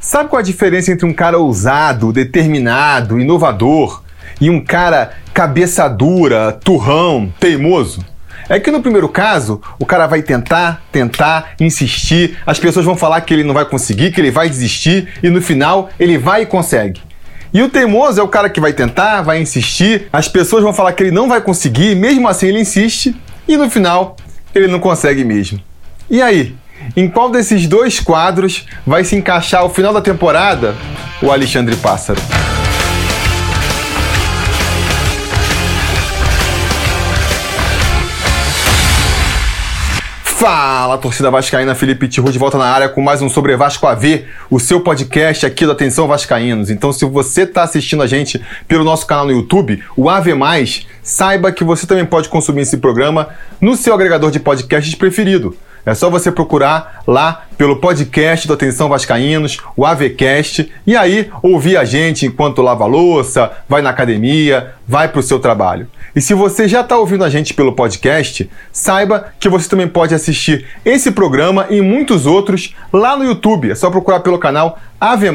Sabe qual a diferença entre um cara ousado, determinado, inovador e um cara cabeça dura, turrão, teimoso? É que no primeiro caso, o cara vai tentar, tentar, insistir, as pessoas vão falar que ele não vai conseguir, que ele vai desistir e no final ele vai e consegue. E o teimoso é o cara que vai tentar, vai insistir, as pessoas vão falar que ele não vai conseguir, mesmo assim ele insiste e no final ele não consegue mesmo. E aí? Em qual desses dois quadros vai se encaixar o final da temporada o Alexandre Pássaro? Fala, torcida vascaína, Felipe Tiru de volta na área com mais um Sobre Vasco AV, o seu podcast aqui do Atenção Vascaínos. Então, se você está assistindo a gente pelo nosso canal no YouTube, o AV+, saiba que você também pode consumir esse programa no seu agregador de podcasts preferido. É só você procurar lá pelo podcast do Atenção Vascaínos, o AVCast, e aí ouvir a gente enquanto lava louça, vai na academia, vai para o seu trabalho. E se você já está ouvindo a gente pelo podcast, saiba que você também pode assistir esse programa e muitos outros lá no YouTube. É só procurar pelo canal AV+,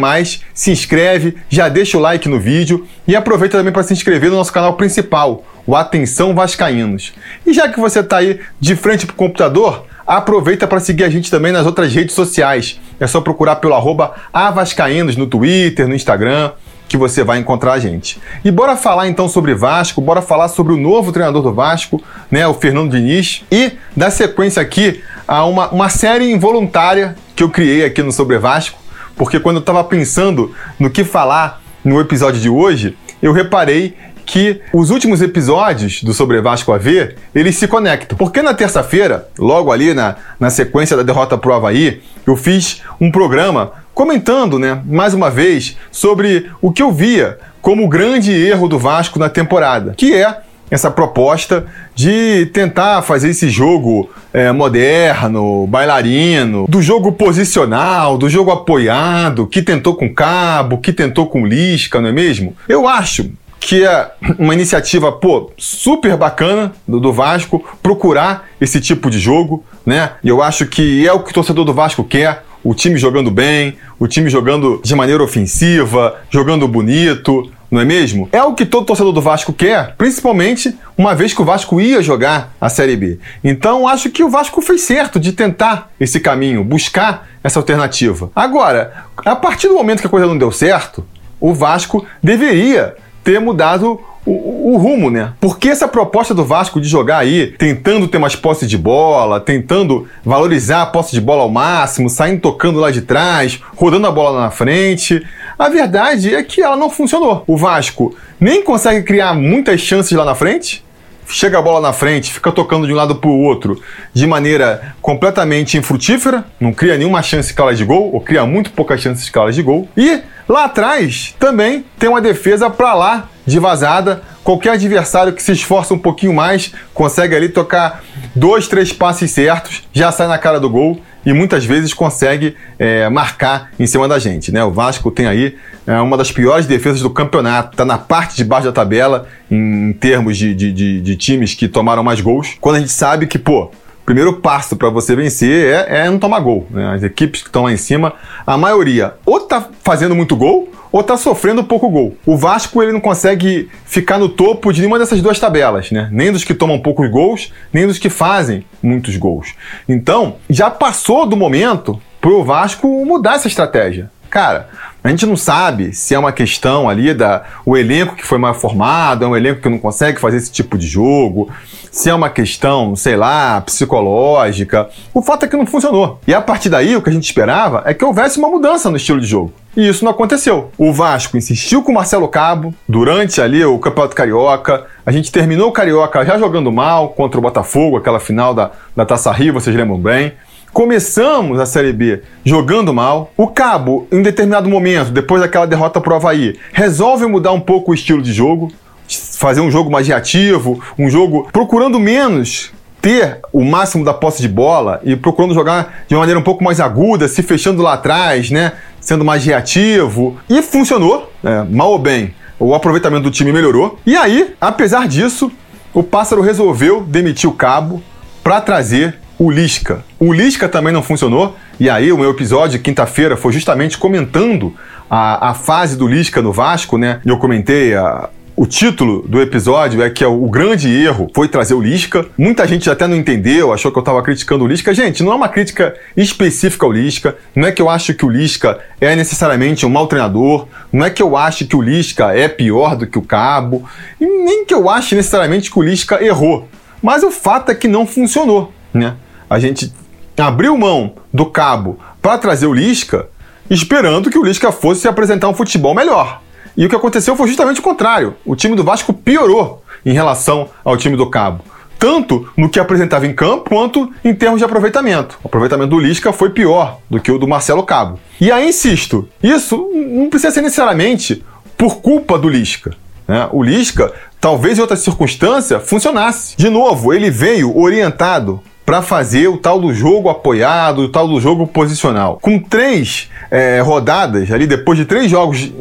se inscreve, já deixa o like no vídeo e aproveita também para se inscrever no nosso canal principal, o Atenção Vascaínos. E já que você está aí de frente para o computador, Aproveita para seguir a gente também nas outras redes sociais. É só procurar pelo arroba Avascaínos no Twitter, no Instagram, que você vai encontrar a gente. E bora falar então sobre Vasco, bora falar sobre o novo treinador do Vasco, né, o Fernando Diniz, e dar sequência aqui a uma, uma série involuntária que eu criei aqui no Sobre Vasco, porque quando eu estava pensando no que falar no episódio de hoje, eu reparei que os últimos episódios do Sobre Vasco AV, eles se conectam. Porque na terça-feira, logo ali na, na sequência da derrota pro Havaí, eu fiz um programa comentando, né, mais uma vez, sobre o que eu via como o grande erro do Vasco na temporada, que é essa proposta de tentar fazer esse jogo é, moderno, bailarino, do jogo posicional, do jogo apoiado, que tentou com Cabo, que tentou com Lisca, não é mesmo? Eu acho que é uma iniciativa, pô, super bacana do, do, Vasco procurar esse tipo de jogo, né? E eu acho que é o que o torcedor do Vasco quer. O time jogando bem, o time jogando de maneira ofensiva, jogando bonito, não é mesmo? É o que todo torcedor do Vasco quer, principalmente uma vez que o Vasco ia jogar a Série B. Então acho que o Vasco fez certo de tentar esse caminho, buscar essa alternativa. Agora, a partir do momento que a coisa não deu certo, o Vasco deveria ter mudado o, o, rumo, né? Porque essa proposta do Vasco de jogar aí, tentando ter mais posse de bola, tentando valorizar a posse de bola ao máximo, saindo tocando lá de trás, rodando a bola na frente, a verdade é que ela não funcionou. O Vasco nem consegue criar muitas chances lá na frente, chega a bola na frente, fica tocando de um lado para o outro de maneira completamente infrutífera, não cria nenhuma chance clara de gol, ou cria muito poucas chances claras de gol. E Lá atrás também tem uma defesa para lá de vazada. Qualquer adversário que se esforça um pouquinho mais consegue ali tocar dois, três passes certos, já sai na cara do gol e muitas vezes consegue é, marcar em cima da gente. Né? O Vasco tem aí é, uma das piores defesas do campeonato, está na parte de baixo da tabela em termos de, de, de, de times que tomaram mais gols. Quando a gente sabe que, pô, primeiro passo para você vencer é, é, não tomar gol. Né? As equipes que estão lá em cima, a maioria ou tá fazendo muito gol ou tá sofrendo pouco gol. O Vasco ele não consegue ficar no topo de nenhuma dessas duas tabelas, né? Nem dos que tomam poucos gols, nem dos que fazem muitos gols. Então, já passou do momento pro Vasco mudar essa estratégia. Cara, a gente não sabe se é uma questão ali da o elenco que foi mal formado, é um elenco que não consegue fazer esse tipo de jogo, se é uma questão, sei lá, psicológica. O fato é que não funcionou. E a partir daí, o que a gente esperava é que houvesse uma mudança no estilo de jogo. E isso não aconteceu. O Vasco insistiu com o Marcelo Cabo durante ali o Campeonato Carioca. A gente terminou o Carioca já jogando mal contra o Botafogo, aquela final da, da Taça Rio, vocês lembram bem. Começamos a Série B jogando mal. O Cabo, em determinado momento, depois daquela derrota pro Havaí, resolve mudar um pouco o estilo de jogo, fazer um jogo mais reativo, um jogo procurando menos ter o máximo da posse de bola e procurando jogar de uma maneira um pouco mais aguda, se fechando lá atrás, né? Sendo mais reativo. E funcionou, né? mal ou bem. O aproveitamento do time melhorou. E aí, apesar disso, o Pássaro resolveu demitir o Cabo para trazer o Lisca. O Lisca também não funcionou. E aí, o meu episódio, quinta-feira, foi justamente comentando a, a fase do Lisca no Vasco, né? Eu comentei a, o título do episódio é que é o grande erro foi trazer o Lisca. Muita gente até não entendeu, achou que eu estava criticando o Lisca. Gente, não é uma crítica específica ao Lisca. Não é que eu acho que o Lisca é necessariamente um mau treinador. Não é que eu acho que o Lisca é pior do que o Cabo. E nem que eu ache necessariamente que o Lisca errou. Mas o fato é que não funcionou, né? A gente abriu mão do Cabo para trazer o Lisca, esperando que o Lisca fosse apresentar um futebol melhor. E o que aconteceu foi justamente o contrário. O time do Vasco piorou em relação ao time do Cabo. Tanto no que apresentava em campo, quanto em termos de aproveitamento. O aproveitamento do Lisca foi pior do que o do Marcelo Cabo. E aí, insisto, isso não precisa ser necessariamente por culpa do Lisca. Né? O Lisca, talvez em outra circunstância, funcionasse. De novo, ele veio orientado para fazer o tal do jogo apoiado, o tal do jogo posicional. Com três é, rodadas, ali depois de três jogos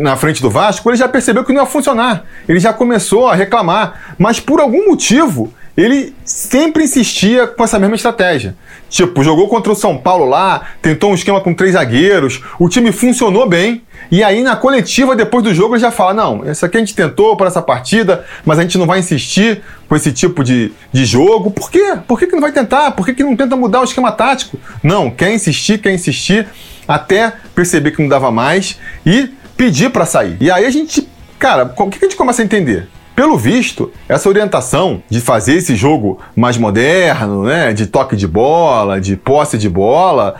na frente do Vasco, ele já percebeu que não ia funcionar. Ele já começou a reclamar, mas por algum motivo ele sempre insistia com essa mesma estratégia. Tipo, jogou contra o São Paulo lá, tentou um esquema com três zagueiros, o time funcionou bem, e aí na coletiva, depois do jogo, ele já fala: não, isso aqui a gente tentou para essa partida, mas a gente não vai insistir com esse tipo de, de jogo. Por quê? Por que, que não vai tentar? Por que, que não tenta mudar o esquema tático? Não, quer insistir, quer insistir, até perceber que não dava mais e pedir para sair. E aí a gente, cara, o que a gente começa a entender? Pelo visto, essa orientação de fazer esse jogo mais moderno, né, de toque de bola, de posse de bola,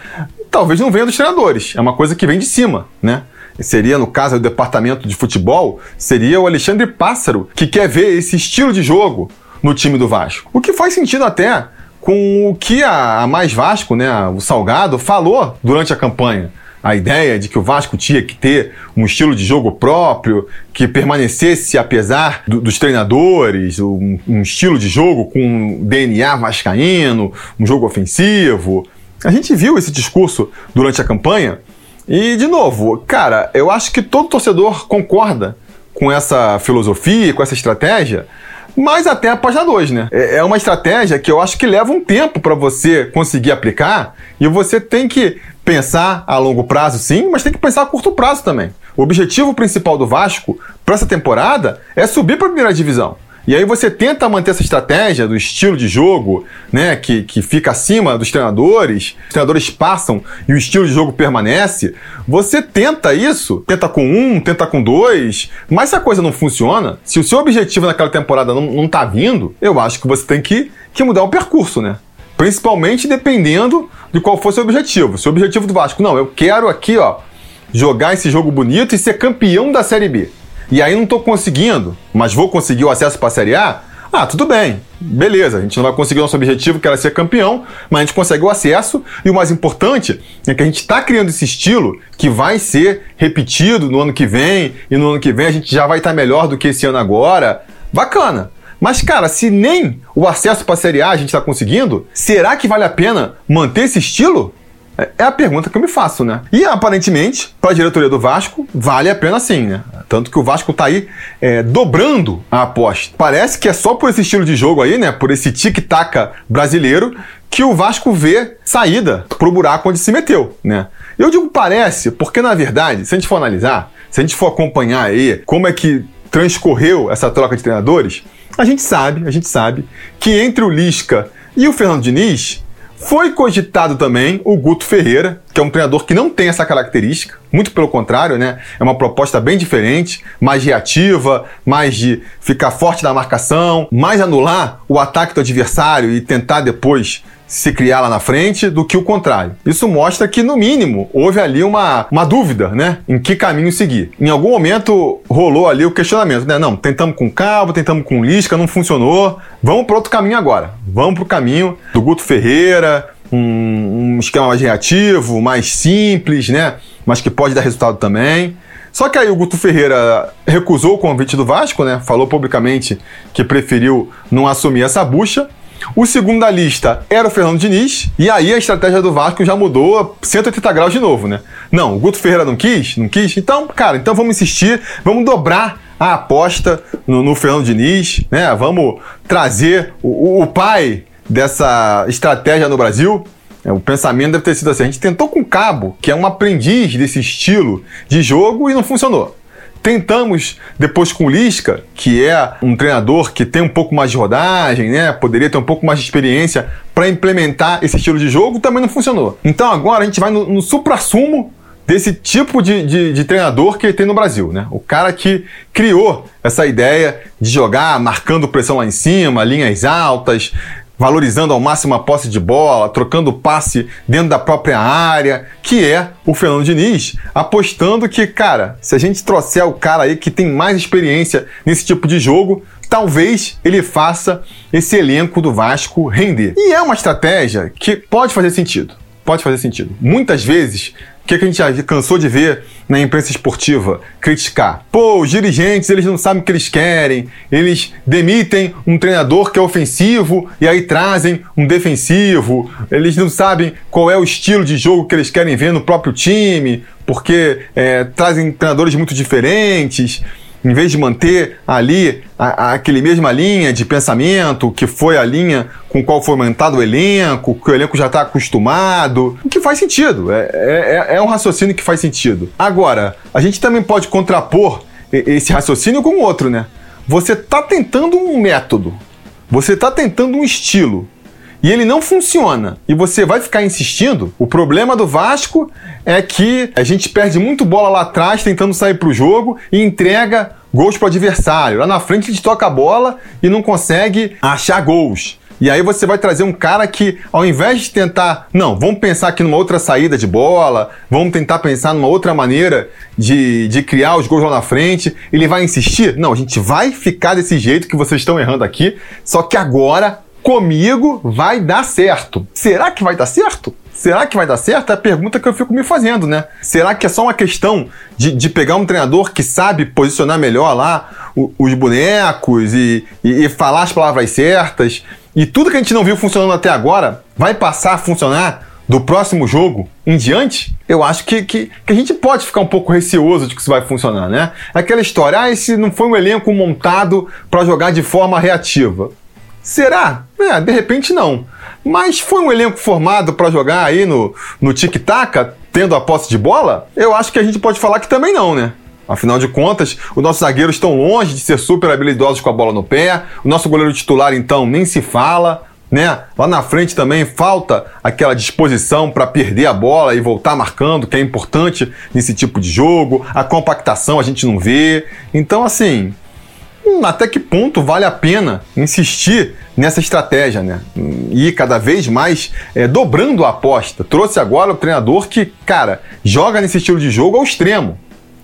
talvez não venha dos treinadores. É uma coisa que vem de cima, né? Seria, no caso, o departamento de futebol, seria o Alexandre Pássaro que quer ver esse estilo de jogo no time do Vasco. O que faz sentido até com o que a Mais Vasco, né, o Salgado, falou durante a campanha a ideia de que o Vasco tinha que ter um estilo de jogo próprio, que permanecesse apesar do, dos treinadores, um, um, estilo de jogo com DNA vascaíno, um jogo ofensivo. A gente viu esse discurso durante a campanha e, de novo, cara, eu acho que todo torcedor concorda com essa filosofia, com essa estratégia, mas até a página 2, né? É, é uma estratégia que eu acho que leva um tempo para você conseguir aplicar e você tem que pensar a longo prazo, sim, mas tem que pensar a curto prazo também. O objetivo principal do Vasco para essa temporada é subir para a primeira divisão. E aí você tenta manter essa estratégia do estilo de jogo, né, que, que fica acima dos treinadores, os treinadores passam e o estilo de jogo permanece. Você tenta isso, tenta com um, tenta com dois, mas se a coisa não funciona, se o seu objetivo naquela temporada não, não tá vindo, eu acho que você tem que, que mudar o percurso, né? Principalmente dependendo de qual for seu objetivo. Se o objetivo do Vasco, não, eu quero aqui, ó, jogar esse jogo bonito e ser campeão da Série B. E aí não estou conseguindo, mas vou conseguir o acesso para a Série A? Ah, tudo bem, beleza, a gente não vai conseguir o nosso objetivo, que era ser campeão, mas a gente consegue o acesso, e o mais importante é que a gente está criando esse estilo que vai ser repetido no ano que vem, e no ano que vem a gente já vai estar tá melhor do que esse ano agora. Bacana. Mas, cara, se nem o acesso para a Série A a gente está conseguindo, será que vale a pena manter esse estilo? É, é a pergunta que eu me faço, né? E aparentemente, para a diretoria do Vasco, vale a pena sim, né? Tanto que o Vasco tá aí é, dobrando a aposta. Parece que é só por esse estilo de jogo aí, né? Por esse tic-tac brasileiro, que o Vasco vê saída pro buraco onde se meteu, né? Eu digo parece, porque na verdade, se a gente for analisar, se a gente for acompanhar aí como é que transcorreu essa troca de treinadores, a gente sabe, a gente sabe que entre o Lisca e o Fernando Diniz foi cogitado também o Guto Ferreira, que é um treinador que não tem essa característica, muito pelo contrário, né? É uma proposta bem diferente, mais reativa, mais de ficar forte na marcação, mais anular o ataque do adversário e tentar depois se criar lá na frente do que o contrário. Isso mostra que, no mínimo, houve ali uma, uma dúvida, né? Em que caminho seguir. Em algum momento rolou ali o questionamento, né? Não, tentamos com Cabo, tentamos com Lisca, não funcionou. Vamos para outro caminho agora. Vamos para o caminho do Guto Ferreira, um, um esquema mais reativo, mais simples, né? Mas que pode dar resultado também. Só que aí o Guto Ferreira recusou o convite do Vasco, né? Falou publicamente que preferiu não assumir essa bucha. O segundo da lista era o Fernando Diniz, e aí a estratégia do Vasco já mudou 180 graus de novo, né? Não, o Guto Ferreira não quis, não quis, então, cara, então vamos insistir, vamos dobrar a aposta no, no Fernando Diniz, né? Vamos trazer o, o pai dessa estratégia no Brasil, É, o pensamento deve ter sido assim: a gente tentou com Cabo, que é um aprendiz desse estilo de jogo, e não funcionou. Tentamos depois com o Lisca, que é um treinador que tem um pouco mais de rodagem, né? Poderia ter um pouco mais de experiência para implementar esse estilo de jogo, também não funcionou. Então agora a gente vai no, no supra-sumo desse tipo de, de, de, treinador que tem no Brasil, né? O cara que criou essa ideia de jogar marcando pressão lá em cima, linhas altas, valorizando ao máximo a posse de bola, trocando passe dentro da própria área, que é o Fernando Diniz, apostando que, cara, se a gente trouxer o cara aí que tem mais experiência nesse tipo de jogo, talvez ele faça esse elenco do Vasco render. E é uma estratégia que pode fazer sentido. Pode fazer sentido. Muitas vezes o que, que, a gente já cansou de ver na imprensa esportiva? Criticar. Pô, os dirigentes, eles não sabem o que eles querem. Eles demitem um treinador que é ofensivo e aí trazem um defensivo. Eles não sabem qual é o estilo de jogo que eles querem ver no próprio time, porque é, trazem treinadores muito diferentes em vez de manter ali a, a, aquele mesma linha de pensamento, que foi a linha com qual foi montado o elenco, que o elenco já está acostumado, o que faz sentido. É, é, é um raciocínio que faz sentido. Agora, a gente também pode contrapor esse raciocínio com outro, né? Você está tentando um método, você está tentando um estilo, e ele não funciona e você vai ficar insistindo, o problema do Vasco é que a gente perde muito bola lá atrás tentando sair para o jogo e entrega gols para o adversário. Lá na frente gente toca a bola e não consegue achar gols. E aí você vai trazer um cara que, ao invés de tentar, não, vamos pensar aqui numa outra saída de bola, vamos tentar pensar numa outra maneira de, de criar os gols lá na frente, ele vai insistir? Não, a gente vai ficar desse jeito que vocês estão errando aqui, só que agora comigo vai dar certo. Será que vai dar certo? Será que vai dar certo? É a pergunta que eu fico me fazendo, né? Será que é só uma questão de, de pegar um treinador que sabe posicionar melhor lá os bonecos e, e, e falar as palavras certas? E tudo que a gente não viu funcionando até agora vai passar a funcionar do próximo jogo em diante, eu acho que, que, que, a gente pode ficar um pouco receoso de que isso vai funcionar, né? Aquela história, ah, esse não foi um elenco montado para jogar de forma reativa. Será? É, de repente não. Mas foi um elenco formado para jogar aí no, no tic-tac, tendo a posse de bola? Eu acho que a gente pode falar que também não, né? Afinal de contas, os nossos zagueiros estão longe de ser super habilidosos com a bola no pé. O nosso goleiro titular, então, nem se fala. Né? Lá na frente também falta aquela disposição para perder a bola e voltar marcando, que é importante nesse tipo de jogo. A compactação a gente não vê. Então, assim, Hum, até que ponto vale a pena insistir nessa estratégia, né? E cada vez mais é, dobrando a aposta. Trouxe agora o treinador que, cara, joga nesse estilo de jogo ao extremo.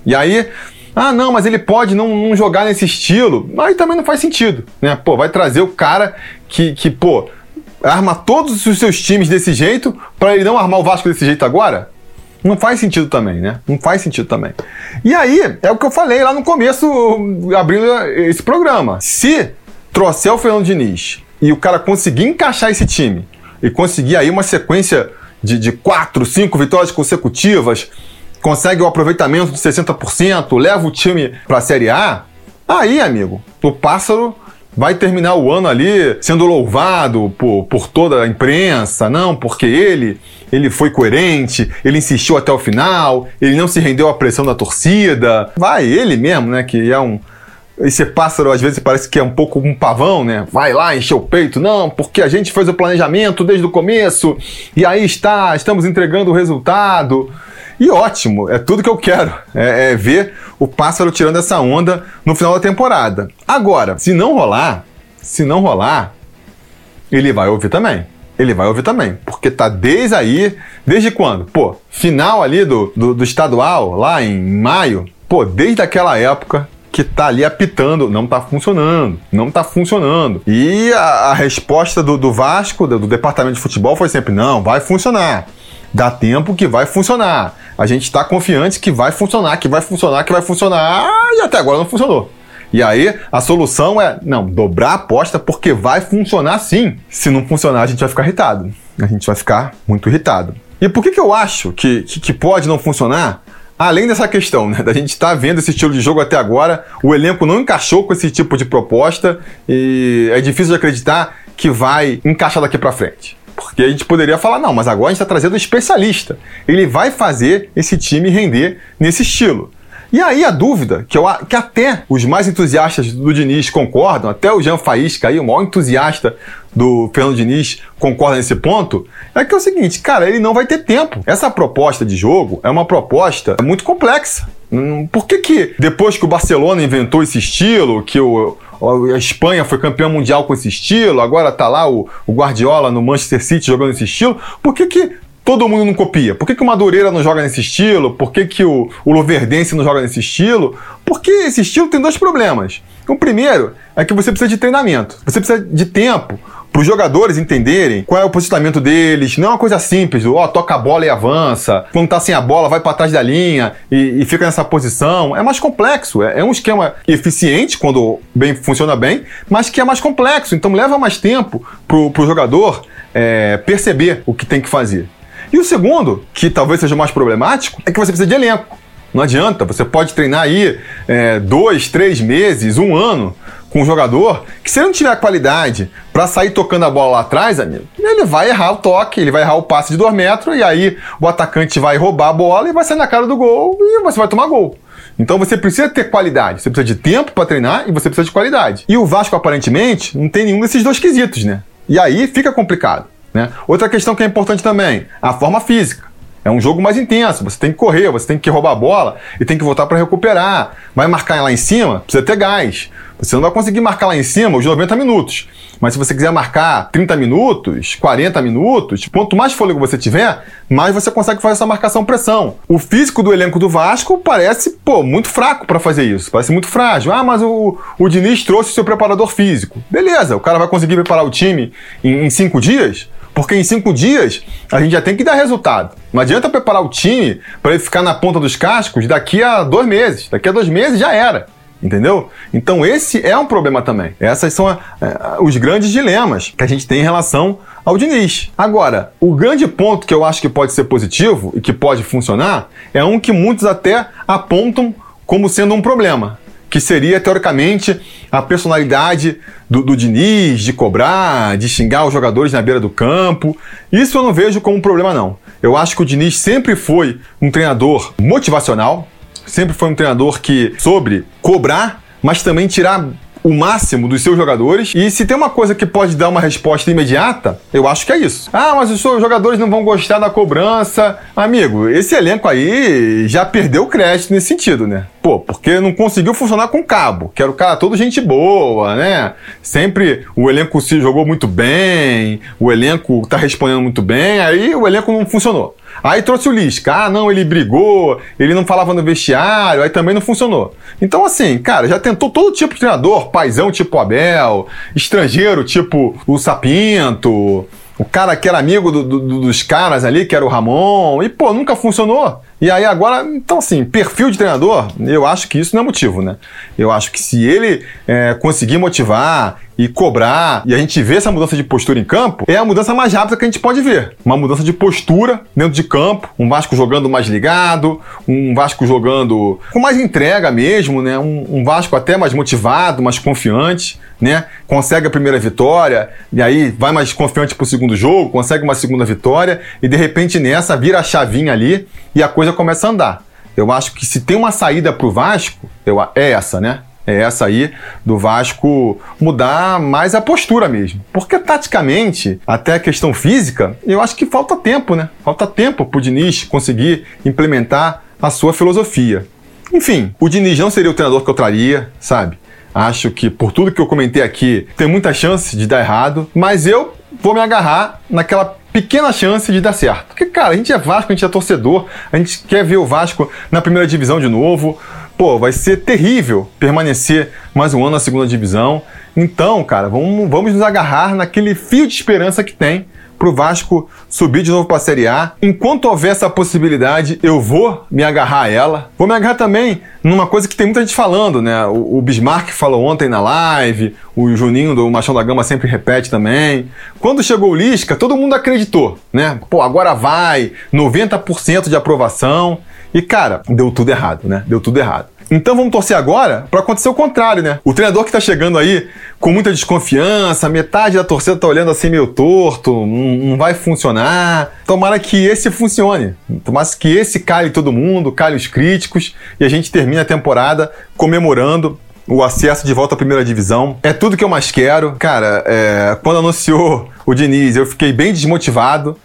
E aí, ah, não, mas ele pode não, não jogar nesse estilo. Aí também não faz sentido, né? Pô, vai trazer o cara que, que pô, arma todos os seus times desse jeito para ele não armar o Vasco desse jeito agora? Não faz sentido também, né? Não faz sentido também. E aí, é o que eu falei lá no começo, abrindo esse programa. Se trouxer o Fernando Diniz e o cara conseguir encaixar esse time e conseguir aí uma sequência de, de quatro, cinco vitórias consecutivas, consegue o aproveitamento de 60%, leva o time para a Série A, aí, amigo, o pássaro vai terminar o ano ali sendo louvado por, por toda a imprensa, não, porque ele ele foi coerente, ele insistiu até o final, ele não se rendeu à pressão da torcida. Vai, ele mesmo, né, que é um esse pássaro às vezes parece que é um pouco um pavão, né? Vai lá, encher o peito. Não, porque a gente fez o planejamento desde o começo e aí está, estamos entregando o resultado. E ótimo, é tudo que eu quero. É, é ver o pássaro tirando essa onda no final da temporada. Agora, se não rolar, se não rolar, ele vai ouvir também ele vai ouvir também. Porque tá desde aí, desde quando? Pô, final ali do, do, do, estadual, lá em maio, pô, desde aquela época que tá ali apitando, não tá funcionando, não tá funcionando. E a, a resposta do, do Vasco, do, do departamento de futebol, foi sempre: não, vai funcionar. Dá tempo que vai funcionar. A gente está confiante que vai funcionar, que vai funcionar, que vai funcionar. E até agora não funcionou. E aí a solução é, não, dobrar a aposta porque vai funcionar sim. Se não funcionar, a gente vai ficar irritado. A gente vai ficar muito irritado. E por que, que eu acho que, que, que pode não funcionar? Além dessa questão, né, da gente estar tá vendo esse estilo de jogo até agora, o elenco não encaixou com esse tipo de proposta e é difícil de acreditar que vai encaixar daqui para frente. Porque a gente poderia falar, não, mas agora a gente está trazendo um especialista. Ele vai fazer esse time render nesse estilo. E aí a dúvida, que, eu, que até os mais entusiastas do Diniz concordam, até o Jean Faísca, aí, o maior entusiasta do Fernando Diniz, concorda nesse ponto, é que é o seguinte, cara, ele não vai ter tempo. Essa proposta de jogo é uma proposta muito complexa. Hum, por que, que depois que o Barcelona inventou esse estilo, que o, a Espanha foi campeão mundial com esse estilo, agora tá lá o, o Guardiola no Manchester City jogando esse estilo, por que, que todo mundo não copia? Por que, que o Madureira não joga nesse estilo? Por que, que o, o não joga nesse estilo? Porque esse estilo tem dois problemas. O primeiro é que você precisa de treinamento, você precisa de tempo para os jogadores entenderem qual é o posicionamento deles. Não é uma coisa simples, ó, oh, toca a bola e avança. Quando tá sem a bola, vai para trás da linha e, e, fica nessa posição. É mais complexo. É, é, um esquema eficiente quando bem funciona bem, mas que é mais complexo. Então leva mais tempo pro, pro jogador é, perceber o que tem que fazer. E o segundo, que talvez seja mais problemático, é que você precisa de elenco. Não adianta, você pode treinar aí é, dois, três meses, um ano com um jogador que, se ele não tiver qualidade para sair tocando a bola lá atrás, amigo, ele vai errar o toque, ele vai errar o passe de dois metros e aí o atacante vai roubar a bola e vai sair na cara do gol e você vai tomar gol. Então você precisa ter qualidade, você precisa de tempo para treinar e você precisa de qualidade. E o Vasco aparentemente não tem nenhum desses dois quesitos, né? E aí fica complicado. Né? Outra questão que é importante também, a forma física. É um jogo mais intenso, você tem que correr, você tem que roubar a bola e tem que voltar para recuperar. Vai marcar lá em cima, precisa ter gás. Você não vai conseguir marcar lá em cima os 90 minutos. Mas se você quiser marcar 30 minutos, 40 minutos, quanto mais fôlego você tiver, mais você consegue fazer essa marcação pressão. O físico do elenco do Vasco parece, pô, muito fraco para fazer isso. Parece muito frágil. Ah, mas o, o Diniz trouxe seu preparador físico. Beleza, o cara vai conseguir preparar o time em, em cinco dias? Porque em cinco dias a gente já tem que dar resultado. Não adianta preparar o time para ele ficar na ponta dos cascos daqui a dois meses. Daqui a dois meses já era. Entendeu? Então esse é um problema também. Essas são a, a, é, os grandes dilemas que a gente tem em relação ao Diniz. Agora, o grande ponto que eu acho que pode ser positivo e que pode funcionar é um que muitos até apontam como sendo um problema, que seria, teoricamente, a personalidade do, do Diniz, de cobrar, de xingar os jogadores na beira do campo. Isso eu não vejo como um problema, não. Eu acho que o Diniz sempre foi um treinador motivacional, sempre foi um treinador que soube cobrar, mas também tirar o máximo dos seus jogadores. E se tem uma coisa que pode dar uma resposta imediata, eu acho que é isso. Ah, mas os seus jogadores não vão gostar da cobrança. Amigo, esse elenco aí já perdeu crédito nesse sentido, né? Pô, porque não conseguiu funcionar com Cabo, que era o cara todo gente boa, né? Sempre o elenco se jogou muito bem, o elenco tá respondendo muito bem, aí o elenco não funcionou. Aí trouxe o Lisca. Ah, não, ele brigou, ele não falava no vestiário, aí também não funcionou. Então, assim, cara, já tentou todo tipo de treinador, paizão tipo Abel, estrangeiro tipo o Sapinto, o cara que era amigo do, do, dos caras ali, que era o Ramon, e pô, nunca funcionou. E aí agora, então assim, perfil de treinador, eu acho que isso não é motivo, né? Eu acho que se ele é, conseguir motivar e cobrar, e a gente vê essa mudança de postura em campo, é a mudança mais rápida que a gente pode ver. Uma mudança de postura dentro de campo, um Vasco jogando mais ligado, um Vasco jogando com mais entrega mesmo, né? Um, um Vasco até mais motivado, mais confiante, né? Consegue a primeira vitória, e aí vai mais confiante pro segundo jogo, consegue uma segunda vitória, e de repente nessa vira a chavinha ali e a coisa começa a andar. Eu acho que se tem uma saída pro Vasco, eu, é essa, né? É essa aí do Vasco mudar mais a postura mesmo. Porque taticamente, até a questão física, eu acho que falta tempo, né? Falta tempo pro Diniz conseguir implementar a sua filosofia. Enfim, o Diniz não seria o treinador que eu traria, sabe? Acho que por tudo que eu comentei aqui, tem muita chance de dar errado, mas eu vou me agarrar naquela pequena chance de dar certo. Porque, cara, a gente é Vasco, a gente é torcedor, a gente quer ver o Vasco na primeira divisão de novo pô, vai ser terrível permanecer mais um ano na segunda divisão. Então, cara, vamos, vamos nos agarrar naquele fio de esperança que tem pro Vasco subir de novo para a Série A. Enquanto houver essa possibilidade, eu vou me agarrar a ela. Vou me agarrar também numa coisa que tem muita gente falando, né? O, o Bismarck falou ontem na live, o Juninho do Machão da Gama sempre repete também. Quando chegou o Lisca, todo mundo acreditou, né? Pô, agora vai, 90% de aprovação. E cara, deu tudo errado, né? Deu tudo errado. Então vamos torcer agora para acontecer o contrário, né? O treinador que tá chegando aí com muita desconfiança, metade da torcida tá olhando assim meio torto, não, vai funcionar. Tomara que esse funcione. Tomara que esse cale todo mundo, cale os críticos e a gente termine a temporada comemorando o acesso de volta à primeira divisão. É tudo que eu mais quero. Cara, é, quando anunciou o Diniz, eu fiquei bem desmotivado.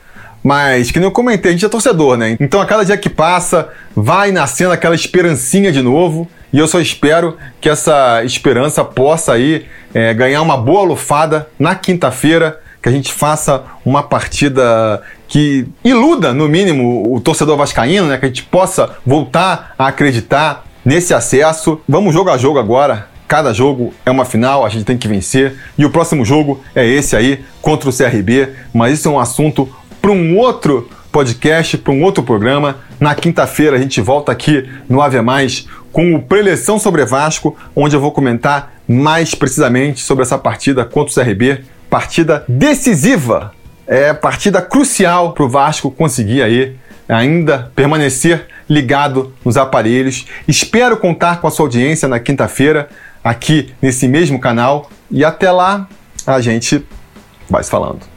Mas, que nem eu comentei, a gente é torcedor, né? Então, a cada dia que passa, vai nascendo aquela esperancinha de novo. E eu só espero que essa esperança possa aí é, ganhar uma boa lufada na quinta-feira, que a gente faça uma partida que iluda, no mínimo, o torcedor vascaíno, né? Que a gente possa voltar a acreditar nesse acesso. Vamos jogo a jogo agora. Cada jogo é uma final, a gente tem que vencer. E o próximo jogo é esse aí, contra o CRB. Mas isso é um assunto para um outro podcast, para um outro programa. Na quinta-feira a gente volta aqui no Ave Mais com o Preleção sobre Vasco, onde eu vou comentar mais precisamente sobre essa partida contra o CRB. Partida decisiva, é partida crucial para o Vasco conseguir aí ainda permanecer ligado nos aparelhos. Espero contar com a sua audiência na quinta-feira aqui nesse mesmo canal e até lá a gente vai se falando.